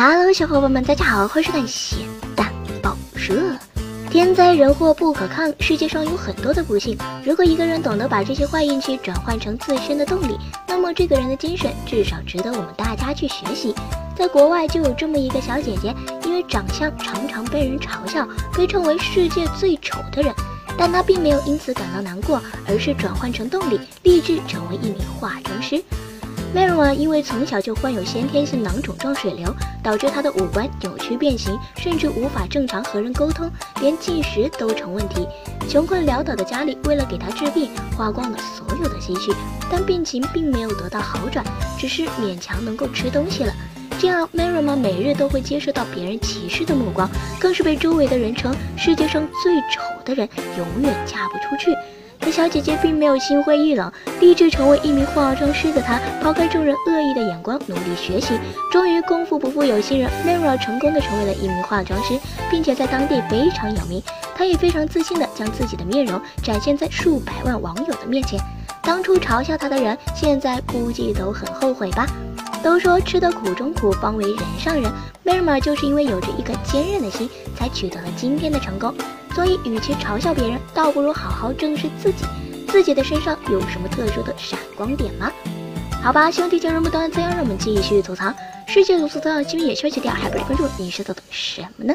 Hello，小伙伴们，大家好，欢迎收看咸蛋报社。天灾人祸不可抗，世界上有很多的不幸。如果一个人懂得把这些坏运气转换成自身的动力，那么这个人的精神至少值得我们大家去学习。在国外就有这么一个小姐姐，因为长相常常被人嘲笑，被称为世界最丑的人，但她并没有因此感到难过，而是转换成动力，立志成为一名化妆师。M a r a 因为从小就患有先天性囊肿状水瘤，导致她的五官扭曲变形，甚至无法正常和人沟通，连进食都成问题。穷困潦倒的家里为了给她治病，花光了所有的积蓄，但病情并没有得到好转，只是勉强能够吃东西了。这样 m a r a 每日都会接受到别人歧视的目光，更是被周围的人称世界上最丑的人，永远嫁不出去。可小姐姐并没有心灰意冷，立志成为一名化妆师的她，抛开众人恶意的眼光，努力学习，终于功夫不负有心人，Mara 成功的成为了一名化妆师，并且在当地非常有名。她也非常自信的将自己的面容展现在数百万网友的面前。当初嘲笑她的人，现在估计都很后悔吧。都说吃得苦中苦，方为人上人。Mara 就是因为有着一颗坚韧的心，才取得了今天的成功。所以，与其嘲笑别人，倒不如好好正视自己，自己的身上有什么特殊的闪光点吗？好吧，兄弟，今日不端，这样让我们继续吐槽世界如此大，今日也休息掉，还不关注，你是在等什么呢？